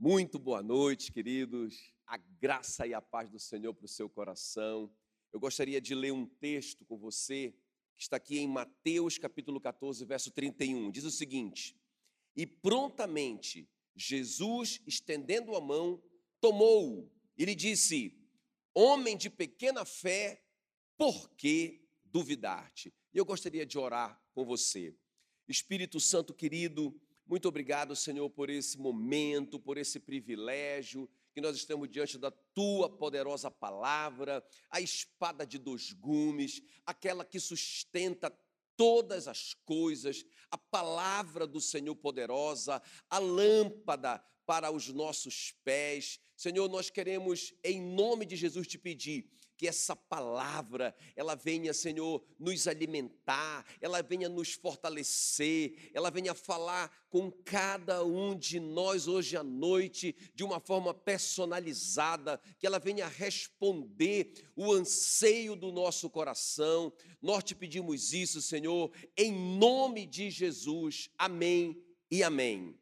Muito boa noite, queridos. A graça e a paz do Senhor para o seu coração. Eu gostaria de ler um texto com você, que está aqui em Mateus capítulo 14, verso 31. Diz o seguinte: E prontamente Jesus, estendendo a mão, tomou-o e lhe disse: Homem de pequena fé, por que duvidar-te? E eu gostaria de orar com você. Espírito Santo querido, muito obrigado, Senhor, por esse momento, por esse privilégio que nós estamos diante da tua poderosa palavra, a espada de dois gumes, aquela que sustenta todas as coisas, a palavra do Senhor poderosa, a lâmpada para os nossos pés. Senhor, nós queremos, em nome de Jesus, te pedir que essa palavra, ela venha, Senhor, nos alimentar, ela venha nos fortalecer, ela venha falar com cada um de nós hoje à noite de uma forma personalizada, que ela venha responder o anseio do nosso coração. Nós te pedimos isso, Senhor, em nome de Jesus. Amém e amém.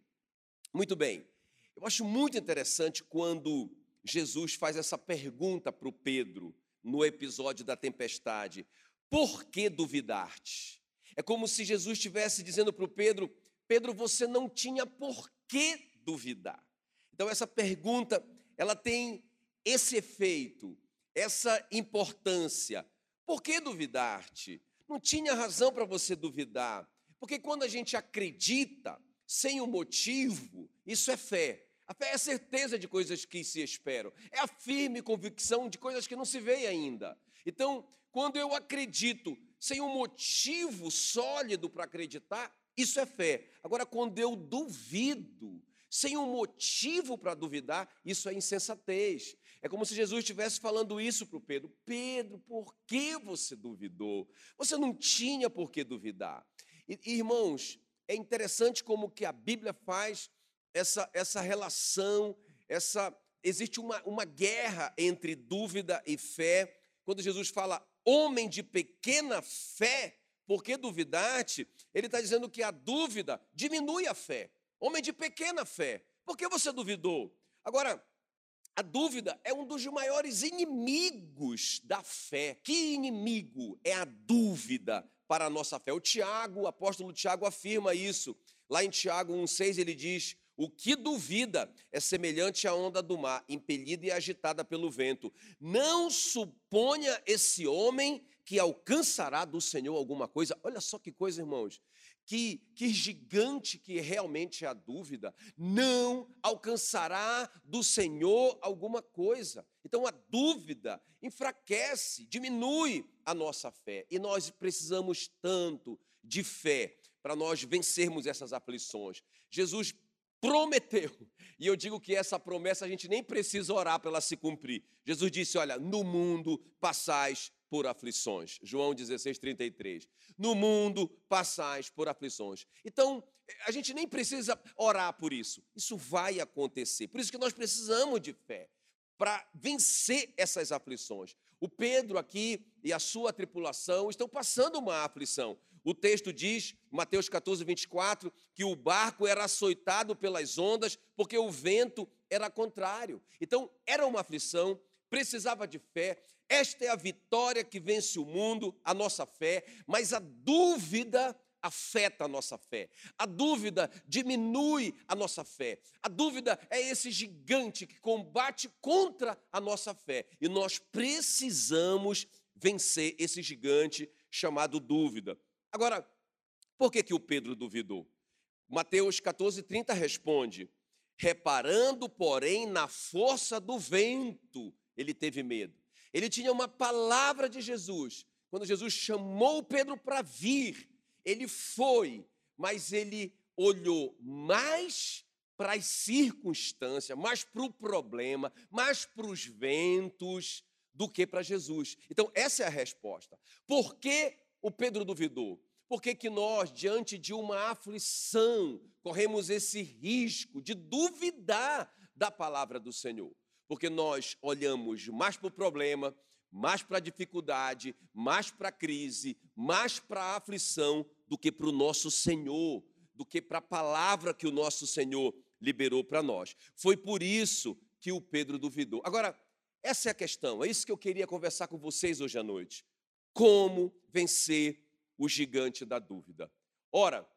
Muito bem. Eu acho muito interessante quando Jesus faz essa pergunta para o Pedro no episódio da tempestade: Por que duvidar-te? É como se Jesus estivesse dizendo para o Pedro: Pedro, você não tinha por que duvidar. Então, essa pergunta, ela tem esse efeito, essa importância. Por que duvidar-te? Não tinha razão para você duvidar, porque quando a gente acredita sem um motivo, isso é fé. A fé é a certeza de coisas que se esperam, é a firme convicção de coisas que não se veem ainda. Então, quando eu acredito sem um motivo sólido para acreditar, isso é fé. Agora, quando eu duvido, sem um motivo para duvidar, isso é insensatez. É como se Jesus estivesse falando isso para o Pedro: Pedro, por que você duvidou? Você não tinha por que duvidar. E, irmãos, é interessante como que a Bíblia faz essa, essa relação, essa existe uma, uma guerra entre dúvida e fé. Quando Jesus fala homem de pequena fé, por que duvidar-te? Ele está dizendo que a dúvida diminui a fé. Homem de pequena fé, por que você duvidou? Agora, a dúvida é um dos maiores inimigos da fé. Que inimigo é a dúvida para a nossa fé? O Tiago, o apóstolo Tiago afirma isso. Lá em Tiago 1,6 ele diz: o que duvida é semelhante à onda do mar, impelida e agitada pelo vento. Não suponha esse homem que alcançará do Senhor alguma coisa. Olha só que coisa, irmãos. Que, que gigante que realmente é a dúvida. Não alcançará do Senhor alguma coisa. Então a dúvida enfraquece, diminui a nossa fé. E nós precisamos tanto de fé para nós vencermos essas aflições. Jesus prometeu. E eu digo que essa promessa a gente nem precisa orar para ela se cumprir. Jesus disse: Olha, no mundo passais por aflições. João 16, 33. No mundo passais por aflições. Então, a gente nem precisa orar por isso. Isso vai acontecer. Por isso que nós precisamos de fé para vencer essas aflições. O Pedro aqui e a sua tripulação estão passando uma aflição. O texto diz, Mateus 14, 24, que o barco era açoitado pelas ondas porque o vento era contrário. Então, era uma aflição, precisava de fé. Esta é a vitória que vence o mundo, a nossa fé, mas a dúvida afeta a nossa fé. A dúvida diminui a nossa fé. A dúvida é esse gigante que combate contra a nossa fé. E nós precisamos vencer esse gigante chamado dúvida. Agora, por que, que o Pedro duvidou? Mateus 14, 30 responde: reparando, porém, na força do vento, ele teve medo. Ele tinha uma palavra de Jesus. Quando Jesus chamou Pedro para vir, ele foi, mas ele olhou mais para as circunstâncias, mais para o problema, mais para os ventos do que para Jesus. Então, essa é a resposta. Por que o Pedro duvidou? Por que, que nós, diante de uma aflição, corremos esse risco de duvidar da palavra do Senhor? Porque nós olhamos mais para o problema, mais para a dificuldade, mais para a crise, mais para a aflição do que para o nosso Senhor, do que para a palavra que o nosso Senhor liberou para nós. Foi por isso que o Pedro duvidou. Agora, essa é a questão, é isso que eu queria conversar com vocês hoje à noite. Como vencer o gigante da dúvida? Ora,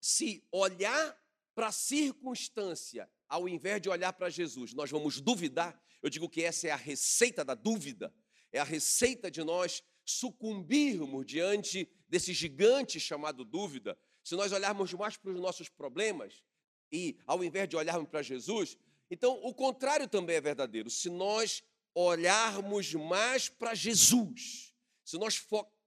se olhar para a circunstância, ao invés de olhar para Jesus, nós vamos duvidar, eu digo que essa é a receita da dúvida, é a receita de nós sucumbirmos diante desse gigante chamado dúvida. Se nós olharmos mais para os nossos problemas e ao invés de olharmos para Jesus, então o contrário também é verdadeiro. Se nós olharmos mais para Jesus, se nós focarmos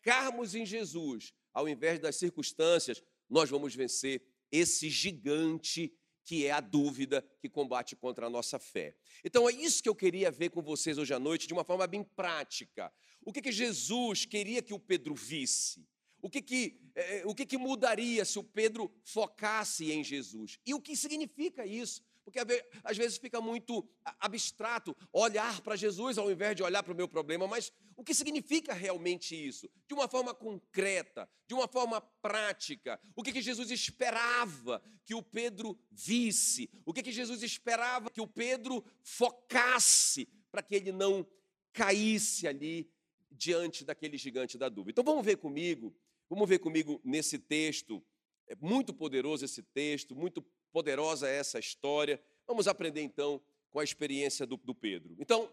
em Jesus, ao invés das circunstâncias, nós vamos vencer esse gigante que é a dúvida que combate contra a nossa fé. Então é isso que eu queria ver com vocês hoje à noite, de uma forma bem prática. O que, que Jesus queria que o Pedro visse? O que, que, eh, o que, que mudaria se o Pedro focasse em Jesus? E o que significa isso? Porque às vezes fica muito abstrato olhar para Jesus ao invés de olhar para o meu problema, mas o que significa realmente isso? De uma forma concreta, de uma forma prática. O que, que Jesus esperava que o Pedro visse? O que, que Jesus esperava que o Pedro focasse para que ele não caísse ali diante daquele gigante da dúvida? Então vamos ver comigo, vamos ver comigo nesse texto. É muito poderoso esse texto, muito poderosa é essa história. Vamos aprender então com a experiência do, do Pedro. Então,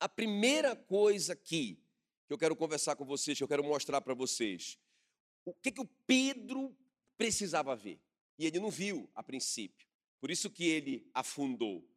a primeira coisa aqui que eu quero conversar com vocês, que eu quero mostrar para vocês, o que, que o Pedro precisava ver. E ele não viu a princípio. Por isso que ele afundou.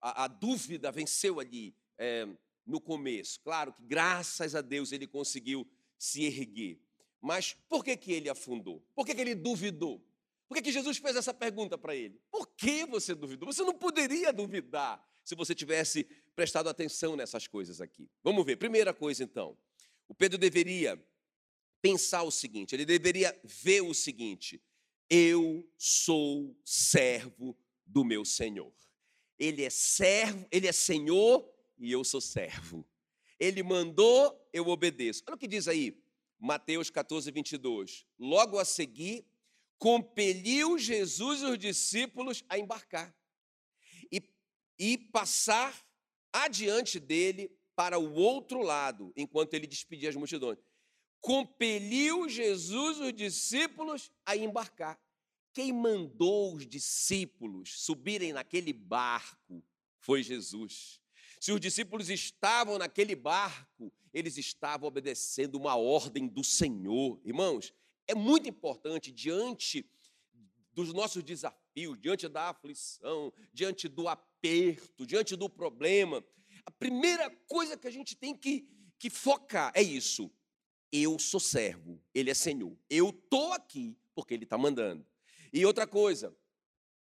A, a dúvida venceu ali é, no começo. Claro que, graças a Deus, ele conseguiu se erguer. Mas por que, que ele afundou? Por que, que ele duvidou? Por que, que Jesus fez essa pergunta para ele? Por que você duvidou? Você não poderia duvidar se você tivesse prestado atenção nessas coisas aqui. Vamos ver. Primeira coisa, então. O Pedro deveria pensar o seguinte: ele deveria ver o seguinte. Eu sou servo do meu Senhor. Ele é servo, ele é Senhor e eu sou servo. Ele mandou, eu obedeço. Olha o que diz aí, Mateus 14, 22. Logo a seguir, compeliu Jesus e os discípulos a embarcar e, e passar adiante dele para o outro lado, enquanto ele despedia as multidões. Compeliu Jesus os discípulos a embarcar. Quem mandou os discípulos subirem naquele barco foi Jesus. Se os discípulos estavam naquele barco, eles estavam obedecendo uma ordem do Senhor. Irmãos, é muito importante diante dos nossos desafios, diante da aflição, diante do aperto, diante do problema. A primeira coisa que a gente tem que, que focar é isso. Eu sou servo, ele é Senhor. Eu estou aqui porque ele está mandando. E outra coisa,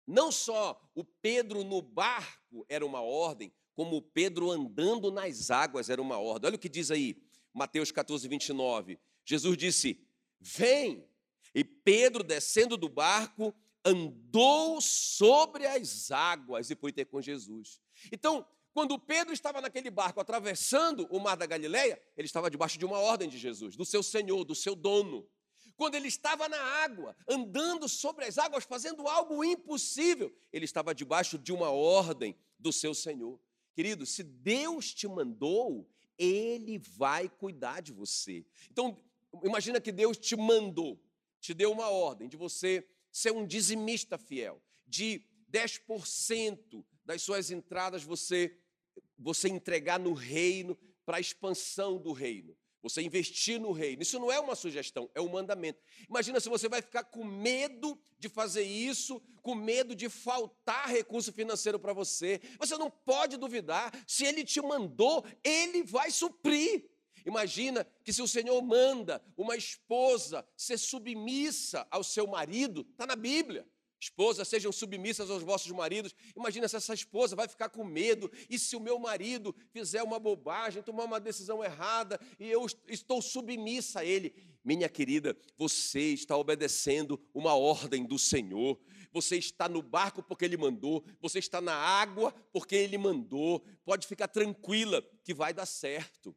não só o Pedro no barco era uma ordem, como o Pedro andando nas águas era uma ordem. Olha o que diz aí, Mateus 14, 29. Jesus disse: Vem. E Pedro, descendo do barco, andou sobre as águas e foi ter com Jesus. Então, quando Pedro estava naquele barco atravessando o mar da Galileia, ele estava debaixo de uma ordem de Jesus, do seu Senhor, do seu dono. Quando ele estava na água, andando sobre as águas, fazendo algo impossível, ele estava debaixo de uma ordem do seu Senhor. Querido, se Deus te mandou, ele vai cuidar de você. Então, imagina que Deus te mandou, te deu uma ordem de você ser um dizimista fiel, de 10% das suas entradas você você entregar no reino para a expansão do reino. Você investir no reino. Isso não é uma sugestão, é um mandamento. Imagina se você vai ficar com medo de fazer isso, com medo de faltar recurso financeiro para você. Você não pode duvidar. Se ele te mandou, ele vai suprir. Imagina que se o Senhor manda uma esposa ser submissa ao seu marido, está na Bíblia. Esposas, sejam submissas aos vossos maridos. Imagina se essa esposa vai ficar com medo, e se o meu marido fizer uma bobagem, tomar uma decisão errada, e eu estou submissa a ele. Minha querida, você está obedecendo uma ordem do Senhor. Você está no barco porque ele mandou, você está na água porque ele mandou. Pode ficar tranquila que vai dar certo.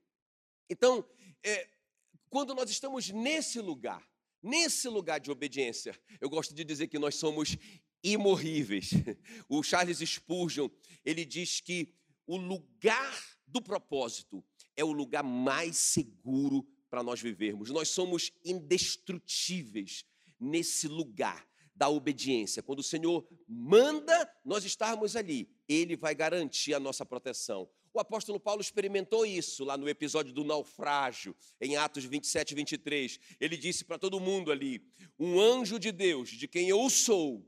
Então, é, quando nós estamos nesse lugar, nesse lugar de obediência, eu gosto de dizer que nós somos imorríveis. O Charles Spurgeon, ele diz que o lugar do propósito é o lugar mais seguro para nós vivermos. Nós somos indestrutíveis nesse lugar da obediência. Quando o Senhor manda nós estarmos ali, Ele vai garantir a nossa proteção. O apóstolo Paulo experimentou isso lá no episódio do naufrágio, em Atos 27 e 23. Ele disse para todo mundo ali: Um anjo de Deus, de quem eu sou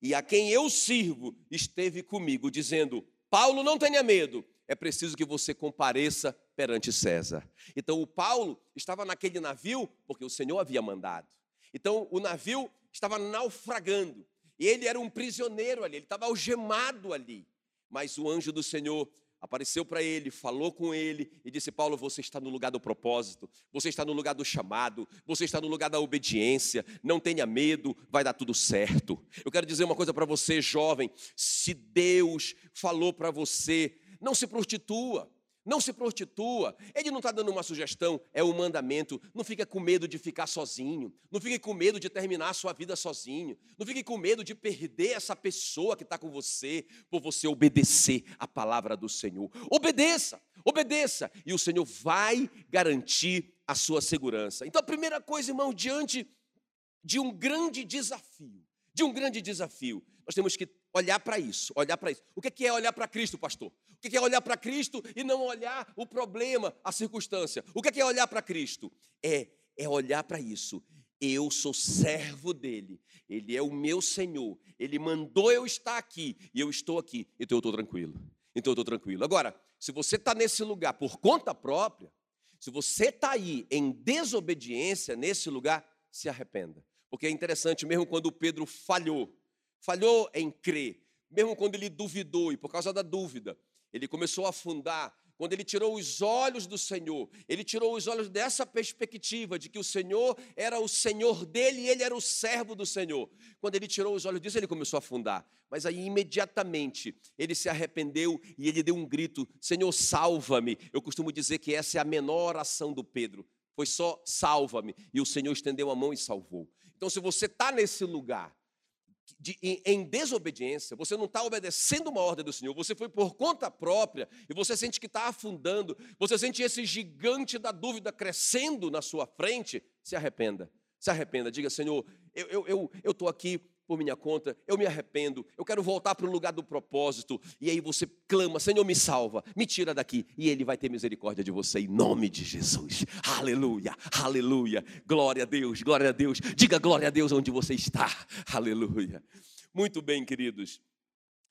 e a quem eu sirvo, esteve comigo, dizendo: Paulo, não tenha medo, é preciso que você compareça perante César. Então, o Paulo estava naquele navio porque o Senhor havia mandado. Então, o navio estava naufragando. E ele era um prisioneiro ali, ele estava algemado ali. Mas o anjo do Senhor apareceu para ele, falou com ele e disse: Paulo, você está no lugar do propósito, você está no lugar do chamado, você está no lugar da obediência, não tenha medo, vai dar tudo certo. Eu quero dizer uma coisa para você, jovem: se Deus falou para você, não se prostitua. Não se prostitua. Ele não está dando uma sugestão, é um mandamento. Não fique com medo de ficar sozinho. Não fique com medo de terminar a sua vida sozinho. Não fique com medo de perder essa pessoa que está com você por você obedecer a palavra do Senhor. Obedeça, obedeça. E o Senhor vai garantir a sua segurança. Então, a primeira coisa, irmão, diante de um grande desafio, de um grande desafio, nós temos que olhar para isso, olhar para isso. O que é olhar para Cristo, pastor? O que é olhar para Cristo e não olhar o problema, a circunstância? O que é olhar para Cristo? É, é olhar para isso. Eu sou servo dele, ele é o meu Senhor, ele mandou eu estar aqui e eu estou aqui, então eu estou tranquilo. Então eu estou tranquilo. Agora, se você está nesse lugar por conta própria, se você está aí em desobediência nesse lugar, se arrependa. Porque é interessante, mesmo quando Pedro falhou, falhou em crer, mesmo quando ele duvidou, e por causa da dúvida, ele começou a afundar. Quando ele tirou os olhos do Senhor, ele tirou os olhos dessa perspectiva de que o Senhor era o Senhor dele e ele era o servo do Senhor. Quando ele tirou os olhos disso, ele começou a afundar. Mas aí, imediatamente, ele se arrependeu e ele deu um grito: Senhor, salva-me. Eu costumo dizer que essa é a menor oração do Pedro. Foi só salva-me. E o Senhor estendeu a mão e salvou. Então, se você está nesse lugar, de, em, em, desobediência, você não está obedecendo uma ordem do Senhor, você foi por conta própria e você sente que está afundando, você sente esse gigante da dúvida crescendo na sua frente, se arrependa, se arrependa, diga, Senhor, eu estou eu, eu, aqui por minha conta, eu me arrependo, eu quero voltar para o lugar do propósito. E aí você clama, Senhor, me salva, me tira daqui. E Ele vai ter misericórdia de você em nome de Jesus. Aleluia, aleluia. Glória a Deus, glória a Deus. Diga glória a Deus onde você está. Aleluia. Muito bem, queridos.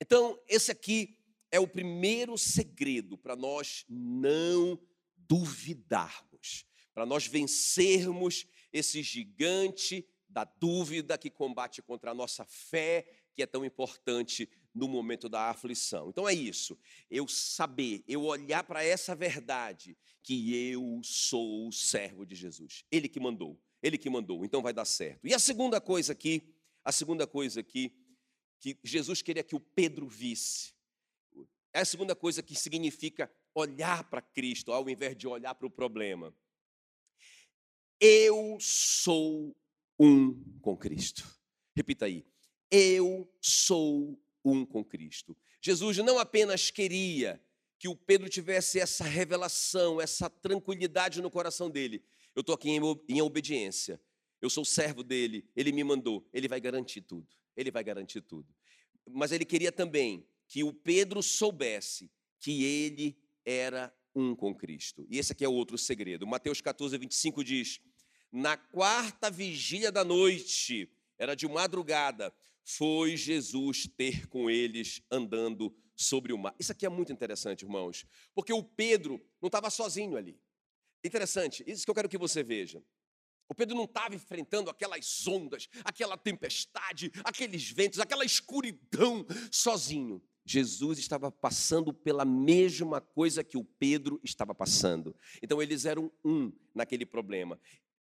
Então, esse aqui é o primeiro segredo para nós não duvidarmos, para nós vencermos esse gigante da dúvida que combate contra a nossa fé, que é tão importante no momento da aflição. Então é isso, eu saber, eu olhar para essa verdade, que eu sou o servo de Jesus. Ele que mandou, ele que mandou, então vai dar certo. E a segunda coisa aqui, a segunda coisa aqui, que Jesus queria que o Pedro visse, é a segunda coisa que significa olhar para Cristo, ao invés de olhar para o problema. Eu sou um com Cristo. Repita aí. Eu sou um com Cristo. Jesus não apenas queria que o Pedro tivesse essa revelação, essa tranquilidade no coração dele. Eu estou aqui em, obediência. Eu sou servo dele. Ele me mandou. Ele vai garantir tudo. Ele vai garantir tudo. Mas ele queria também que o Pedro soubesse que ele era um com Cristo. E esse aqui é o outro segredo. Mateus 14, 25 diz: na quarta vigília da noite, era de madrugada, foi Jesus ter com eles andando sobre o mar. Isso aqui é muito interessante, irmãos, porque o Pedro não estava sozinho ali. Interessante, isso que eu quero que você veja. O Pedro não estava enfrentando aquelas ondas, aquela tempestade, aqueles ventos, aquela escuridão sozinho. Jesus estava passando pela mesma coisa que o Pedro estava passando. Então eles eram um naquele problema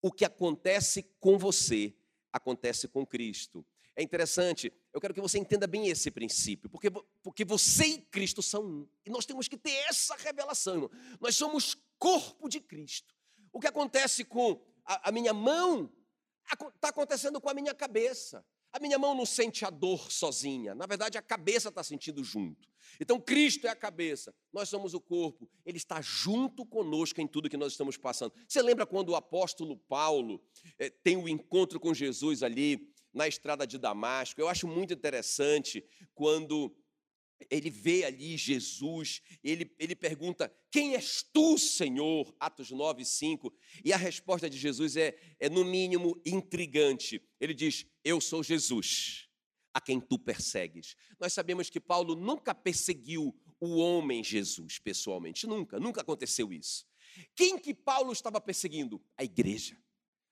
o que acontece com você acontece com Cristo. É interessante, eu quero que você entenda bem esse princípio, porque, porque você e Cristo são um. E nós temos que ter essa revelação, irmão. Nós somos corpo de Cristo. O que acontece com a, a minha mão está acontecendo com a minha cabeça. A minha mão não sente a dor sozinha, na verdade a cabeça está sentindo junto. Então Cristo é a cabeça, nós somos o corpo, Ele está junto conosco em tudo que nós estamos passando. Você lembra quando o apóstolo Paulo eh, tem o um encontro com Jesus ali na estrada de Damasco? Eu acho muito interessante quando ele vê ali Jesus, ele, ele pergunta: Quem és tu, Senhor? Atos 9, 5. E a resposta de Jesus é, é, no mínimo, intrigante. Ele diz: Eu sou Jesus, a quem tu persegues. Nós sabemos que Paulo nunca perseguiu o homem Jesus pessoalmente, nunca, nunca aconteceu isso. Quem que Paulo estava perseguindo? A igreja.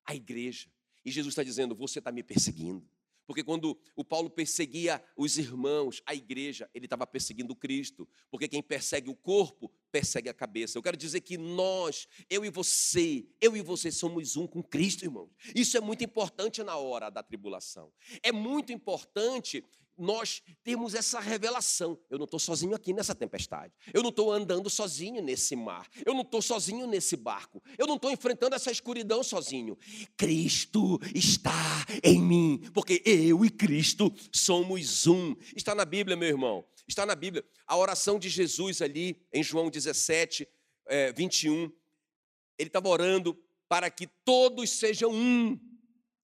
A igreja. E Jesus está dizendo: Você está me perseguindo. Porque quando o Paulo perseguia os irmãos, a igreja, ele estava perseguindo Cristo. Porque quem persegue o corpo, persegue a cabeça. Eu quero dizer que nós, eu e você, eu e você somos um com Cristo, irmãos. Isso é muito importante na hora da tribulação. É muito importante nós temos essa revelação. Eu não estou sozinho aqui nessa tempestade. Eu não estou andando sozinho nesse mar. Eu não estou sozinho nesse barco. Eu não estou enfrentando essa escuridão sozinho. Cristo está em mim, porque eu e Cristo somos um. Está na Bíblia, meu irmão. Está na Bíblia. A oração de Jesus ali em João 17, é, 21. Ele estava orando para que todos sejam um.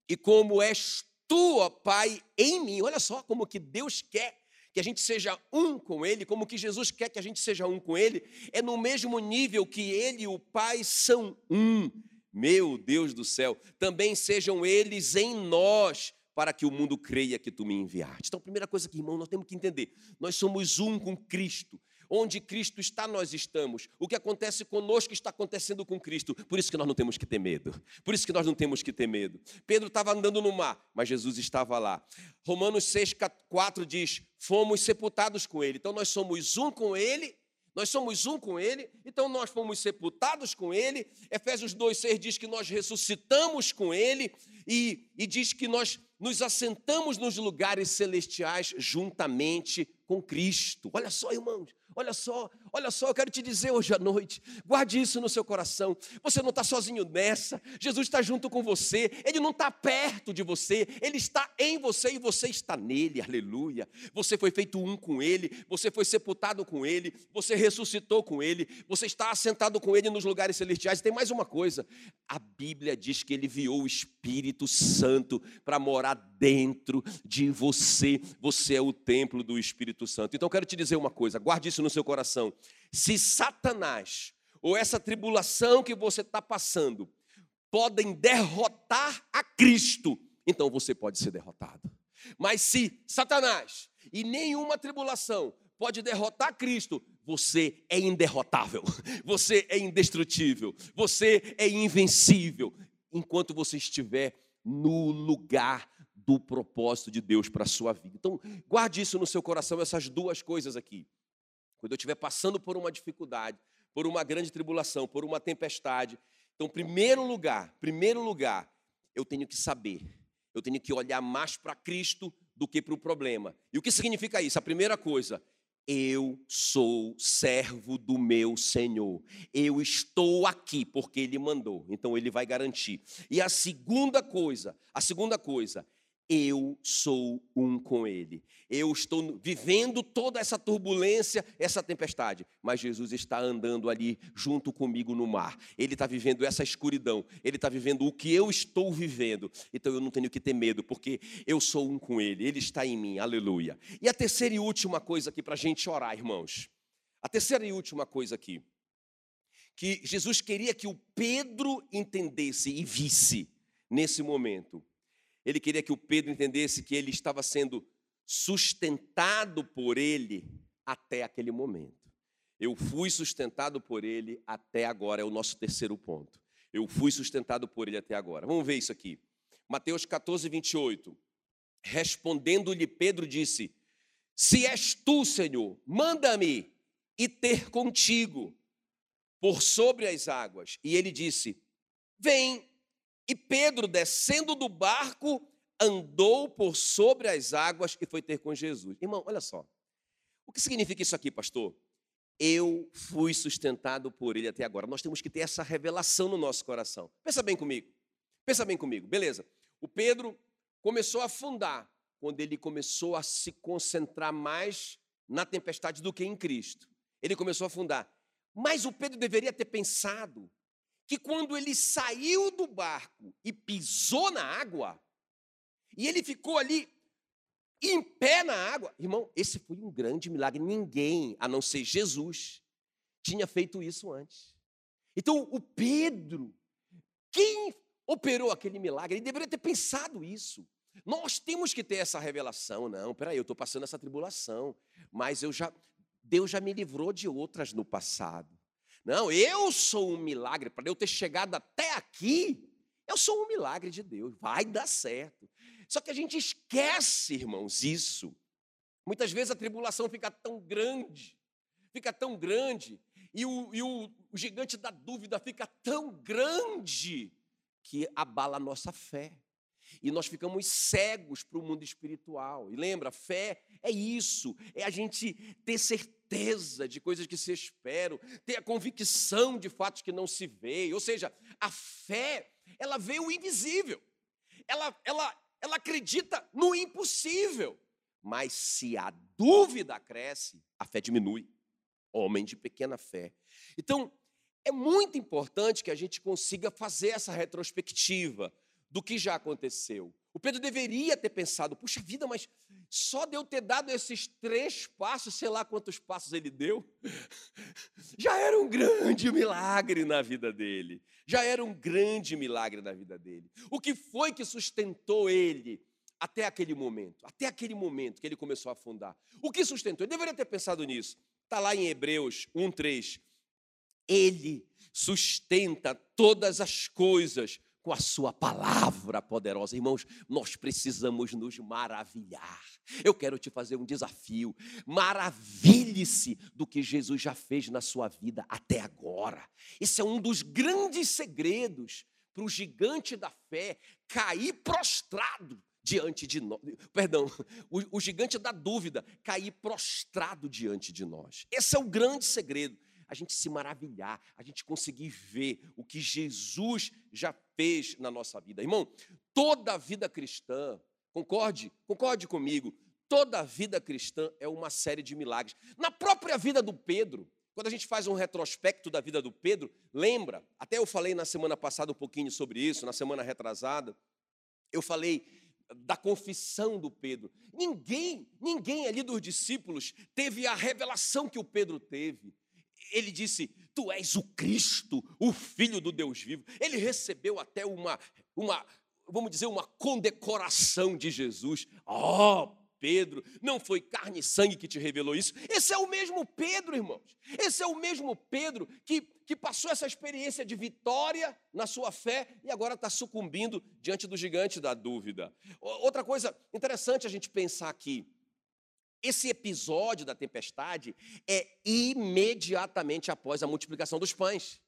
E como és tu, ó Pai, em mim. Olha só como que Deus quer que a gente seja um com Ele, como que Jesus quer que a gente seja um com Ele, é no mesmo nível que Ele e o Pai são um. Meu Deus do céu, também sejam eles em nós, para que o mundo creia que tu me enviaste. Então, primeira coisa que, irmão, nós temos que entender: nós somos um com Cristo. Onde Cristo está, nós estamos. O que acontece conosco está acontecendo com Cristo. Por isso que nós não temos que ter medo. Por isso que nós não temos que ter medo. Pedro estava andando no mar, mas Jesus estava lá. Romanos 6, 4 diz: Fomos sepultados com Ele. Então nós somos um com Ele. Nós somos um com Ele, então nós fomos sepultados com Ele. Efésios 2,6 diz que nós ressuscitamos com Ele e, e diz que nós nos assentamos nos lugares celestiais juntamente com Cristo. Olha só, irmãos, Olha só, olha só, eu quero te dizer hoje à noite, guarde isso no seu coração. Você não está sozinho nessa, Jesus está junto com você, Ele não está perto de você, Ele está em você e você está nele, aleluia. Você foi feito um com Ele, você foi sepultado com Ele, você ressuscitou com Ele, você está assentado com Ele nos lugares celestiais. E tem mais uma coisa: a Bíblia diz que Ele enviou o Espírito Santo para morar dentro de você, você é o templo do Espírito Santo. Então eu quero te dizer uma coisa, guarde isso no seu coração. Se Satanás ou essa tribulação que você está passando podem derrotar a Cristo, então você pode ser derrotado. Mas se Satanás e nenhuma tribulação pode derrotar Cristo, você é inderrotável, você é indestrutível, você é invencível, enquanto você estiver no lugar do propósito de Deus para a sua vida. Então, guarde isso no seu coração, essas duas coisas aqui. Quando eu estiver passando por uma dificuldade, por uma grande tribulação, por uma tempestade, então, primeiro lugar, primeiro lugar, eu tenho que saber, eu tenho que olhar mais para Cristo do que para o problema. E o que significa isso? A primeira coisa, eu sou servo do meu Senhor. Eu estou aqui porque ele mandou. Então ele vai garantir. E a segunda coisa, a segunda coisa, eu sou um com Ele. Eu estou vivendo toda essa turbulência, essa tempestade, mas Jesus está andando ali junto comigo no mar. Ele está vivendo essa escuridão, ele está vivendo o que eu estou vivendo. Então eu não tenho que ter medo, porque eu sou um com Ele, Ele está em mim, aleluia. E a terceira e última coisa aqui para a gente orar, irmãos. A terceira e última coisa aqui, que Jesus queria que o Pedro entendesse e visse nesse momento ele queria que o Pedro entendesse que ele estava sendo sustentado por ele até aquele momento. Eu fui sustentado por ele até agora, é o nosso terceiro ponto. Eu fui sustentado por ele até agora. Vamos ver isso aqui. Mateus 14, 28. Respondendo-lhe, Pedro disse: Se és tu, Senhor, manda-me e ter contigo por sobre as águas. E ele disse: Vem. E Pedro, descendo do barco, andou por sobre as águas e foi ter com Jesus. Irmão, olha só. O que significa isso aqui, pastor? Eu fui sustentado por ele até agora. Nós temos que ter essa revelação no nosso coração. Pensa bem comigo. Pensa bem comigo. Beleza. O Pedro começou a afundar. quando ele começou a se concentrar mais na tempestade do que em Cristo. Ele começou a afundar. Mas o Pedro deveria ter pensado que quando ele saiu do barco e pisou na água, e ele ficou ali em pé na água, irmão, esse foi um grande milagre. Ninguém, a não ser Jesus, tinha feito isso antes. Então, o Pedro, quem operou aquele milagre, ele deveria ter pensado isso. Nós temos que ter essa revelação. Não, peraí, eu estou passando essa tribulação, mas eu já, Deus já me livrou de outras no passado. Não, eu sou um milagre. Para eu ter chegado até aqui, eu sou um milagre de Deus. Vai dar certo. Só que a gente esquece, irmãos, isso. Muitas vezes a tribulação fica tão grande, fica tão grande, e o, e o, o gigante da dúvida fica tão grande que abala a nossa fé. E nós ficamos cegos para o mundo espiritual. E lembra, fé é isso, é a gente ter certeza de coisas que se esperam, ter a convicção de fatos que não se veem. Ou seja, a fé, ela vê o invisível. Ela, ela, ela acredita no impossível. Mas se a dúvida cresce, a fé diminui. Homem de pequena fé. Então, é muito importante que a gente consiga fazer essa retrospectiva do que já aconteceu. O Pedro deveria ter pensado: puxa vida, mas só de eu ter dado esses três passos, sei lá quantos passos ele deu, já era um grande milagre na vida dele. Já era um grande milagre na vida dele. O que foi que sustentou ele até aquele momento? Até aquele momento que ele começou a afundar. O que sustentou? Ele deveria ter pensado nisso. Está lá em Hebreus 1,3. Ele sustenta todas as coisas com a sua palavra poderosa. Irmãos, nós precisamos nos maravilhar. Eu quero te fazer um desafio. Maravilhe-se do que Jesus já fez na sua vida até agora. Esse é um dos grandes segredos para o gigante da fé cair prostrado diante de nós. Perdão, o, o gigante da dúvida cair prostrado diante de nós. Esse é o grande segredo a gente se maravilhar, a gente conseguir ver o que Jesus já fez na nossa vida. Irmão, toda a vida cristã, concorde, concorde comigo, toda a vida cristã é uma série de milagres. Na própria vida do Pedro, quando a gente faz um retrospecto da vida do Pedro, lembra, até eu falei na semana passada um pouquinho sobre isso, na semana retrasada, eu falei da confissão do Pedro. Ninguém, ninguém ali dos discípulos teve a revelação que o Pedro teve ele disse: Tu és o Cristo, o Filho do Deus vivo. Ele recebeu até uma, uma vamos dizer, uma condecoração de Jesus. Oh, Pedro, não foi carne e sangue que te revelou isso. Esse é o mesmo Pedro, irmãos. Esse é o mesmo Pedro que, que passou essa experiência de vitória na sua fé e agora está sucumbindo diante do gigante da dúvida. Outra coisa interessante a gente pensar aqui. Esse episódio da tempestade é imediatamente após a multiplicação dos pães.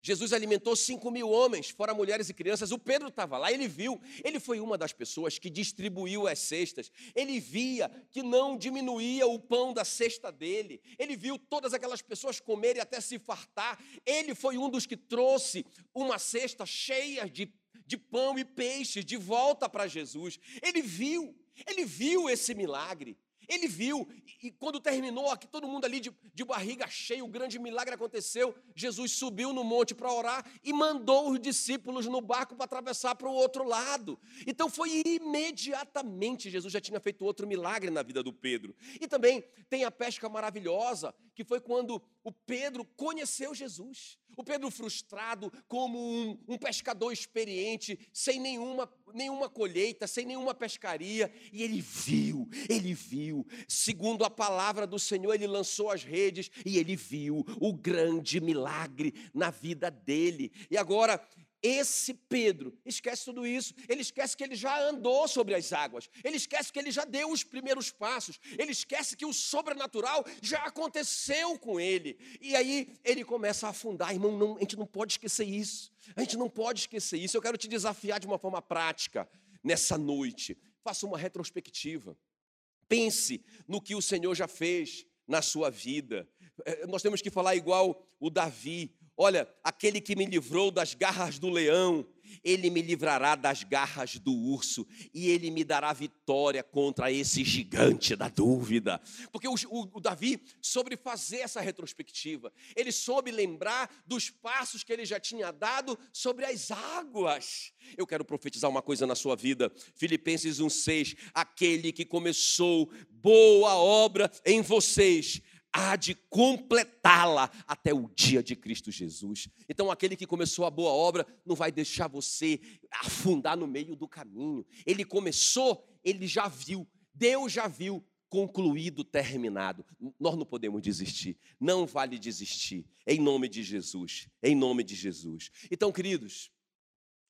Jesus alimentou cinco mil homens, fora mulheres e crianças. O Pedro estava lá, ele viu. Ele foi uma das pessoas que distribuiu as cestas. Ele via que não diminuía o pão da cesta dele. Ele viu todas aquelas pessoas comerem até se fartar. Ele foi um dos que trouxe uma cesta cheia de, de pão e peixe de volta para Jesus. Ele viu, ele viu esse milagre. Ele viu, e quando terminou, aqui todo mundo ali de, de barriga cheia, o grande milagre aconteceu. Jesus subiu no monte para orar e mandou os discípulos no barco para atravessar para o outro lado. Então foi imediatamente, Jesus já tinha feito outro milagre na vida do Pedro. E também tem a pesca maravilhosa, que foi quando o Pedro conheceu Jesus. O Pedro frustrado, como um, um, pescador experiente, sem nenhuma, nenhuma colheita, sem nenhuma pescaria, e ele viu, ele viu, segundo a palavra do Senhor, ele lançou as redes e ele viu o grande milagre na vida dele. E agora esse Pedro esquece tudo isso, ele esquece que ele já andou sobre as águas, ele esquece que ele já deu os primeiros passos, ele esquece que o sobrenatural já aconteceu com ele. E aí ele começa a afundar, irmão, não, a gente não pode esquecer isso, a gente não pode esquecer isso. Eu quero te desafiar de uma forma prática nessa noite. Faça uma retrospectiva, pense no que o Senhor já fez na sua vida. É, nós temos que falar igual o Davi, Olha, aquele que me livrou das garras do leão, ele me livrará das garras do urso e ele me dará vitória contra esse gigante da dúvida. Porque o, o, o, Davi soube fazer essa retrospectiva, ele soube lembrar dos passos que ele já tinha dado sobre as águas. Eu quero profetizar uma coisa na sua vida, Filipenses 1,6: aquele que começou boa obra em vocês há de completá-la até o dia de Cristo Jesus. Então, aquele que começou a boa obra não vai deixar você afundar no meio do caminho. Ele começou, ele já viu, Deus já viu, concluído, terminado. Nós não podemos desistir, não vale desistir, em nome de Jesus, em nome de Jesus. Então, queridos,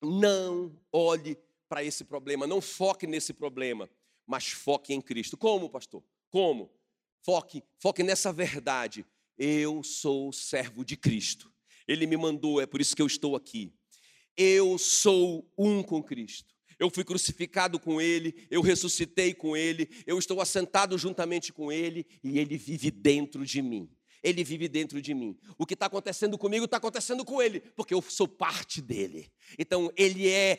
não olhe para esse problema, não foque nesse problema, mas foque em Cristo. Como, pastor? Como? Foque, foque nessa verdade. Eu sou servo de Cristo. Ele me mandou, é por isso que eu estou aqui. Eu sou um com Cristo. Eu fui crucificado com Ele, eu ressuscitei com Ele, eu estou assentado juntamente com Ele e Ele vive dentro de mim. Ele vive dentro de mim. O que está acontecendo comigo está acontecendo com Ele, porque eu sou parte dele. Então, Ele é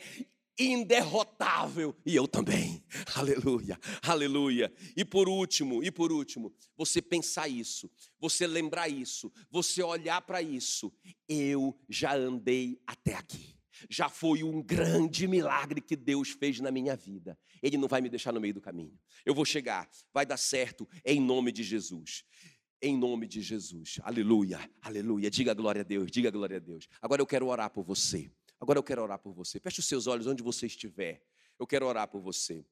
inderrotável e eu também. Aleluia, aleluia. E por último, e por último, você pensar isso, você lembrar isso, você olhar para isso. Eu já andei até aqui. Já foi um grande milagre que Deus fez na minha vida. Ele não vai me deixar no meio do caminho. Eu vou chegar, vai dar certo em nome de Jesus em nome de Jesus. Aleluia, aleluia. Diga glória a Deus, diga glória a Deus. Agora eu quero orar por você. Agora eu quero orar por você. Feche os seus olhos onde você estiver. Eu quero orar por você.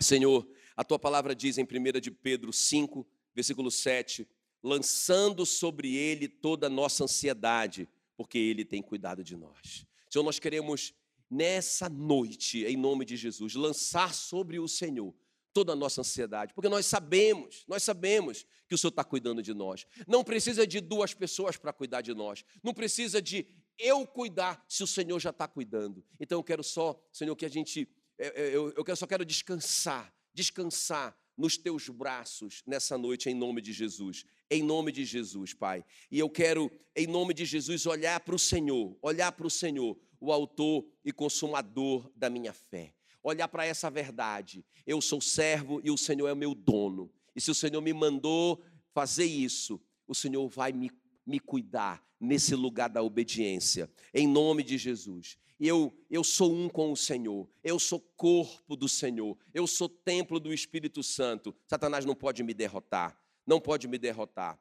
Senhor, a tua palavra diz em 1 de Pedro 5, versículo 7, lançando sobre ele toda a nossa ansiedade, porque ele tem cuidado de nós. Senhor, nós queremos nessa noite, em nome de Jesus, lançar sobre o Senhor toda a nossa ansiedade, porque nós sabemos, nós sabemos que o Senhor está cuidando de nós. Não precisa de duas pessoas para cuidar de nós, não precisa de eu cuidar se o Senhor já está cuidando. Então eu quero só, Senhor, que a gente, é, é, eu, eu só quero descansar, descansar nos teus braços nessa noite, em nome de Jesus. Em nome de Jesus, Pai. E eu quero, em nome de Jesus, olhar para o Senhor, olhar para o Senhor, o autor e consumador da minha fé. Olhar para essa verdade. Eu sou servo e o Senhor é o meu dono. E se o Senhor me mandou fazer isso, o Senhor vai me me cuidar nesse lugar da obediência, em nome de Jesus. Eu, eu sou um com o Senhor, eu sou corpo do Senhor, eu sou templo do Espírito Santo. Satanás não pode me derrotar, não pode me derrotar.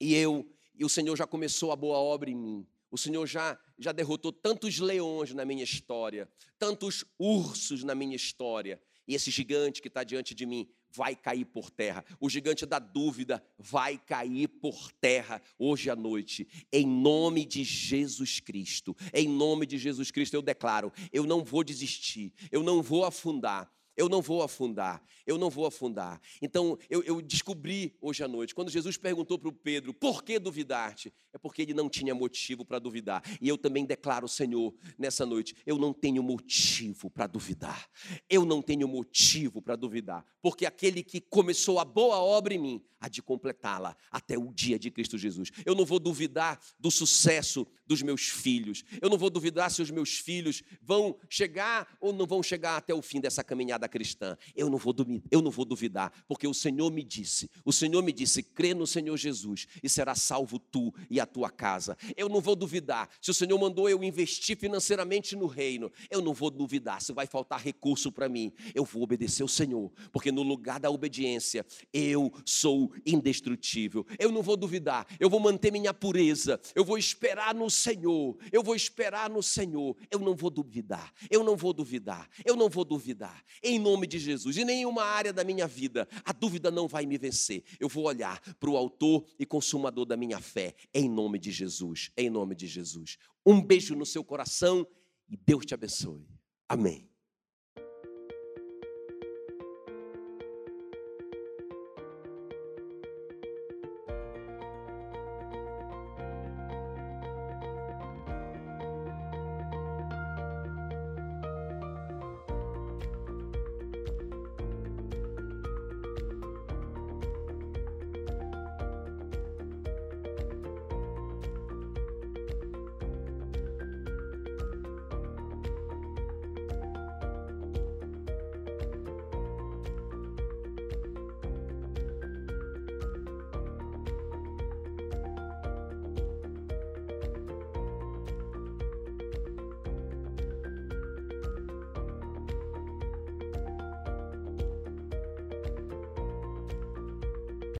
E eu, e o Senhor já começou a boa obra em mim. O Senhor já, já derrotou tantos leões na minha história, tantos ursos na minha história. E esse gigante que está diante de mim vai cair por terra. O gigante da dúvida vai cair por terra hoje à noite, em nome de Jesus Cristo. Em nome de Jesus Cristo eu declaro: eu não vou desistir, eu não vou afundar, eu não vou afundar, eu não vou afundar. Então, eu, eu descobri hoje à noite, quando Jesus perguntou para o Pedro, por que duvidar-te? É porque ele não tinha motivo para duvidar. E eu também declaro, Senhor, nessa noite, eu não tenho motivo para duvidar. Eu não tenho motivo para duvidar, porque aquele que começou a boa obra em mim, há de completá-la até o dia de Cristo Jesus. Eu não vou duvidar do sucesso dos meus filhos. Eu não vou duvidar se os meus filhos vão chegar ou não vão chegar até o fim dessa caminhada cristã. Eu não vou duvidar, eu não vou duvidar, porque o Senhor me disse, o Senhor me disse, crê no Senhor Jesus e será salvo tu e a tua casa. Eu não vou duvidar se o Senhor mandou eu investir financeiramente no reino. Eu não vou duvidar se vai faltar recurso para mim. Eu vou obedecer o Senhor, porque no lugar da obediência eu sou indestrutível. Eu não vou duvidar, eu vou manter minha pureza. Eu vou esperar no Senhor. Eu vou esperar no Senhor. Eu não vou duvidar. Eu não vou duvidar. Eu não vou duvidar. Em nome de Jesus. Em nenhuma área da minha vida, a dúvida não vai me vencer. Eu vou olhar para o autor e consumador da minha fé. Em nome de Jesus. Em nome de Jesus. Um beijo no seu coração e Deus te abençoe. Amém.